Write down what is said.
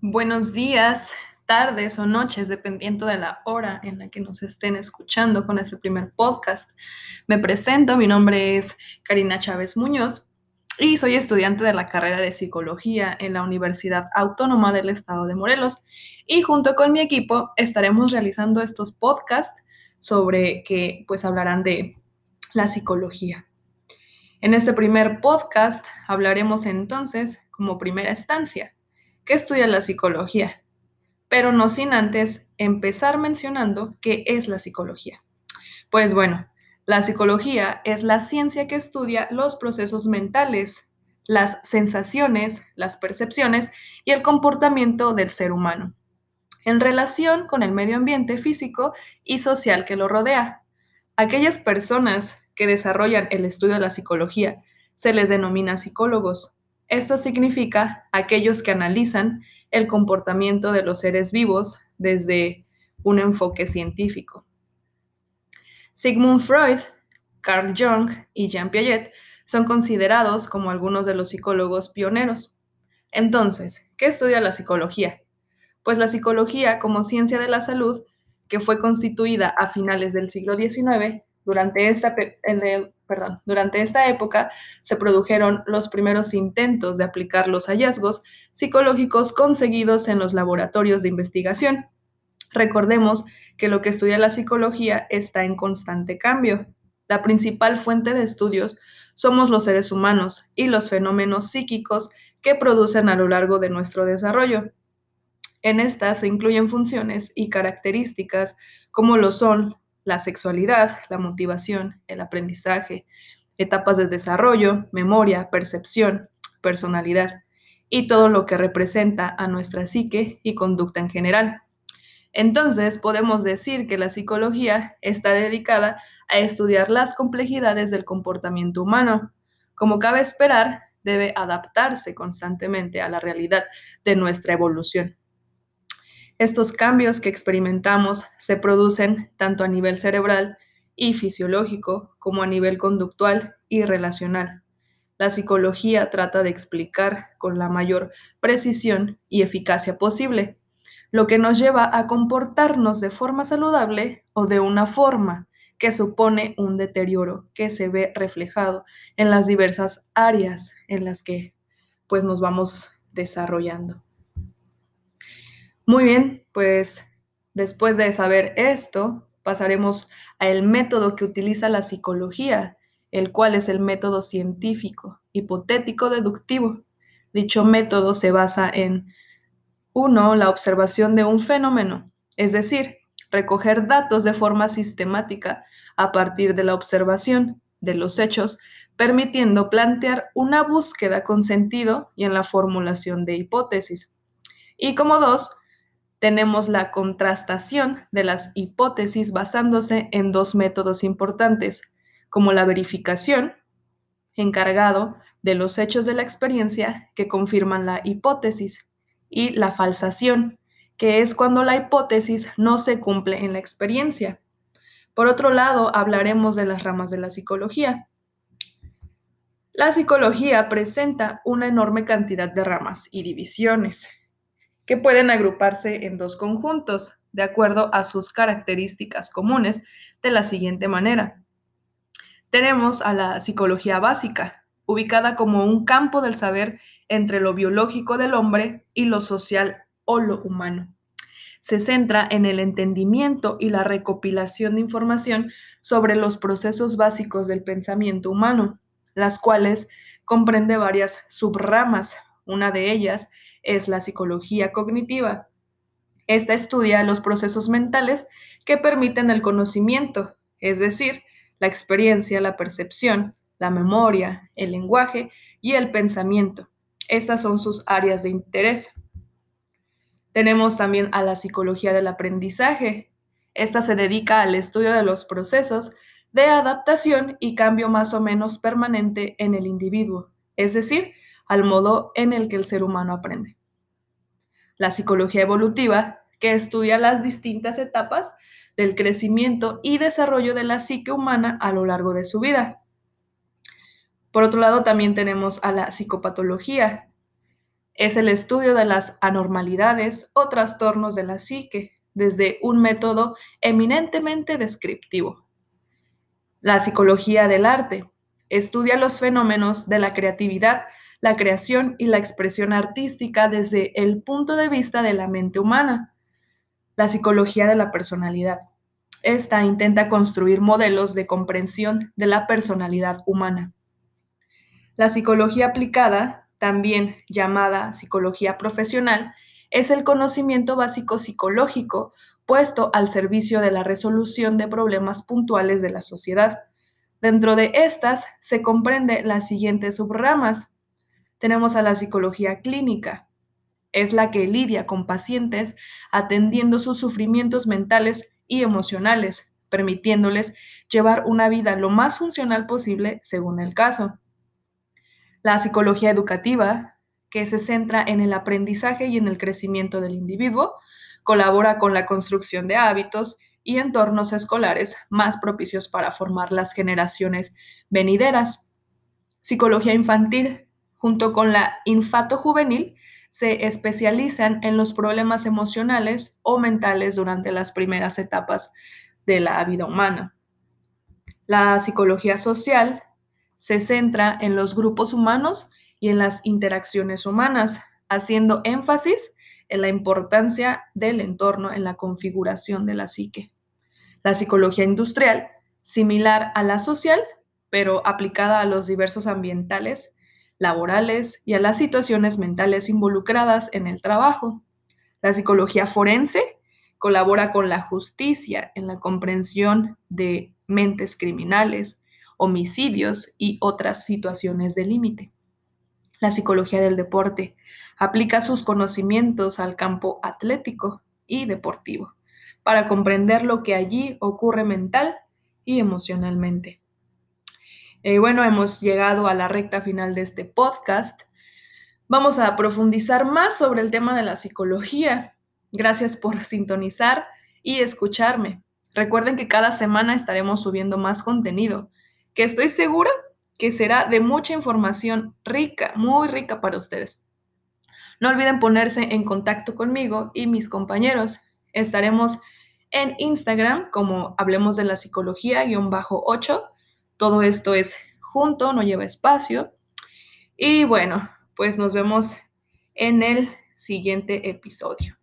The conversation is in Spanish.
Buenos días, tardes o noches, dependiendo de la hora en la que nos estén escuchando con este primer podcast. Me presento, mi nombre es Karina Chávez Muñoz y soy estudiante de la carrera de psicología en la Universidad Autónoma del Estado de Morelos y junto con mi equipo estaremos realizando estos podcasts sobre que pues hablarán de la psicología. En este primer podcast hablaremos entonces como primera estancia que estudia la psicología, pero no sin antes empezar mencionando qué es la psicología. Pues bueno, la psicología es la ciencia que estudia los procesos mentales, las sensaciones, las percepciones y el comportamiento del ser humano, en relación con el medio ambiente físico y social que lo rodea. Aquellas personas que desarrollan el estudio de la psicología se les denomina psicólogos esto significa aquellos que analizan el comportamiento de los seres vivos desde un enfoque científico. Sigmund Freud, Carl Jung y Jean Piaget son considerados como algunos de los psicólogos pioneros. Entonces, ¿qué estudia la psicología? Pues la psicología como ciencia de la salud, que fue constituida a finales del siglo XIX, durante esta, perdón, durante esta época se produjeron los primeros intentos de aplicar los hallazgos psicológicos conseguidos en los laboratorios de investigación. Recordemos que lo que estudia la psicología está en constante cambio. La principal fuente de estudios somos los seres humanos y los fenómenos psíquicos que producen a lo largo de nuestro desarrollo. En estas se incluyen funciones y características como lo son la sexualidad, la motivación, el aprendizaje, etapas de desarrollo, memoria, percepción, personalidad y todo lo que representa a nuestra psique y conducta en general. Entonces, podemos decir que la psicología está dedicada a estudiar las complejidades del comportamiento humano. Como cabe esperar, debe adaptarse constantemente a la realidad de nuestra evolución. Estos cambios que experimentamos se producen tanto a nivel cerebral y fisiológico como a nivel conductual y relacional. La psicología trata de explicar con la mayor precisión y eficacia posible, lo que nos lleva a comportarnos de forma saludable o de una forma que supone un deterioro que se ve reflejado en las diversas áreas en las que pues nos vamos desarrollando. Muy bien, pues después de saber esto, pasaremos al método que utiliza la psicología, el cual es el método científico, hipotético deductivo. Dicho método se basa en 1. La observación de un fenómeno, es decir, recoger datos de forma sistemática a partir de la observación de los hechos, permitiendo plantear una búsqueda con sentido y en la formulación de hipótesis. Y como dos, tenemos la contrastación de las hipótesis basándose en dos métodos importantes, como la verificación, encargado de los hechos de la experiencia que confirman la hipótesis, y la falsación, que es cuando la hipótesis no se cumple en la experiencia. Por otro lado, hablaremos de las ramas de la psicología. La psicología presenta una enorme cantidad de ramas y divisiones que pueden agruparse en dos conjuntos, de acuerdo a sus características comunes, de la siguiente manera. Tenemos a la psicología básica, ubicada como un campo del saber entre lo biológico del hombre y lo social o lo humano. Se centra en el entendimiento y la recopilación de información sobre los procesos básicos del pensamiento humano, las cuales comprende varias subramas. Una de ellas es la psicología cognitiva. Esta estudia los procesos mentales que permiten el conocimiento, es decir, la experiencia, la percepción, la memoria, el lenguaje y el pensamiento. Estas son sus áreas de interés. Tenemos también a la psicología del aprendizaje. Esta se dedica al estudio de los procesos de adaptación y cambio más o menos permanente en el individuo, es decir, al modo en el que el ser humano aprende. La psicología evolutiva, que estudia las distintas etapas del crecimiento y desarrollo de la psique humana a lo largo de su vida. Por otro lado, también tenemos a la psicopatología. Es el estudio de las anormalidades o trastornos de la psique desde un método eminentemente descriptivo. La psicología del arte estudia los fenómenos de la creatividad, la creación y la expresión artística desde el punto de vista de la mente humana. La psicología de la personalidad. Esta intenta construir modelos de comprensión de la personalidad humana. La psicología aplicada también llamada psicología profesional, es el conocimiento básico psicológico puesto al servicio de la resolución de problemas puntuales de la sociedad. Dentro de estas se comprende las siguientes subramas. Tenemos a la psicología clínica. Es la que lidia con pacientes atendiendo sus sufrimientos mentales y emocionales, permitiéndoles llevar una vida lo más funcional posible según el caso la psicología educativa, que se centra en el aprendizaje y en el crecimiento del individuo, colabora con la construcción de hábitos y entornos escolares más propicios para formar las generaciones venideras. Psicología infantil, junto con la infato juvenil, se especializan en los problemas emocionales o mentales durante las primeras etapas de la vida humana. La psicología social se centra en los grupos humanos y en las interacciones humanas, haciendo énfasis en la importancia del entorno en la configuración de la psique. La psicología industrial, similar a la social, pero aplicada a los diversos ambientales, laborales y a las situaciones mentales involucradas en el trabajo. La psicología forense colabora con la justicia en la comprensión de mentes criminales, homicidios y otras situaciones de límite. La psicología del deporte aplica sus conocimientos al campo atlético y deportivo para comprender lo que allí ocurre mental y emocionalmente. Eh, bueno, hemos llegado a la recta final de este podcast. Vamos a profundizar más sobre el tema de la psicología. Gracias por sintonizar y escucharme. Recuerden que cada semana estaremos subiendo más contenido que estoy segura que será de mucha información rica, muy rica para ustedes. No olviden ponerse en contacto conmigo y mis compañeros. Estaremos en Instagram como Hablemos de la Psicología-8. Todo esto es junto, no lleva espacio. Y bueno, pues nos vemos en el siguiente episodio.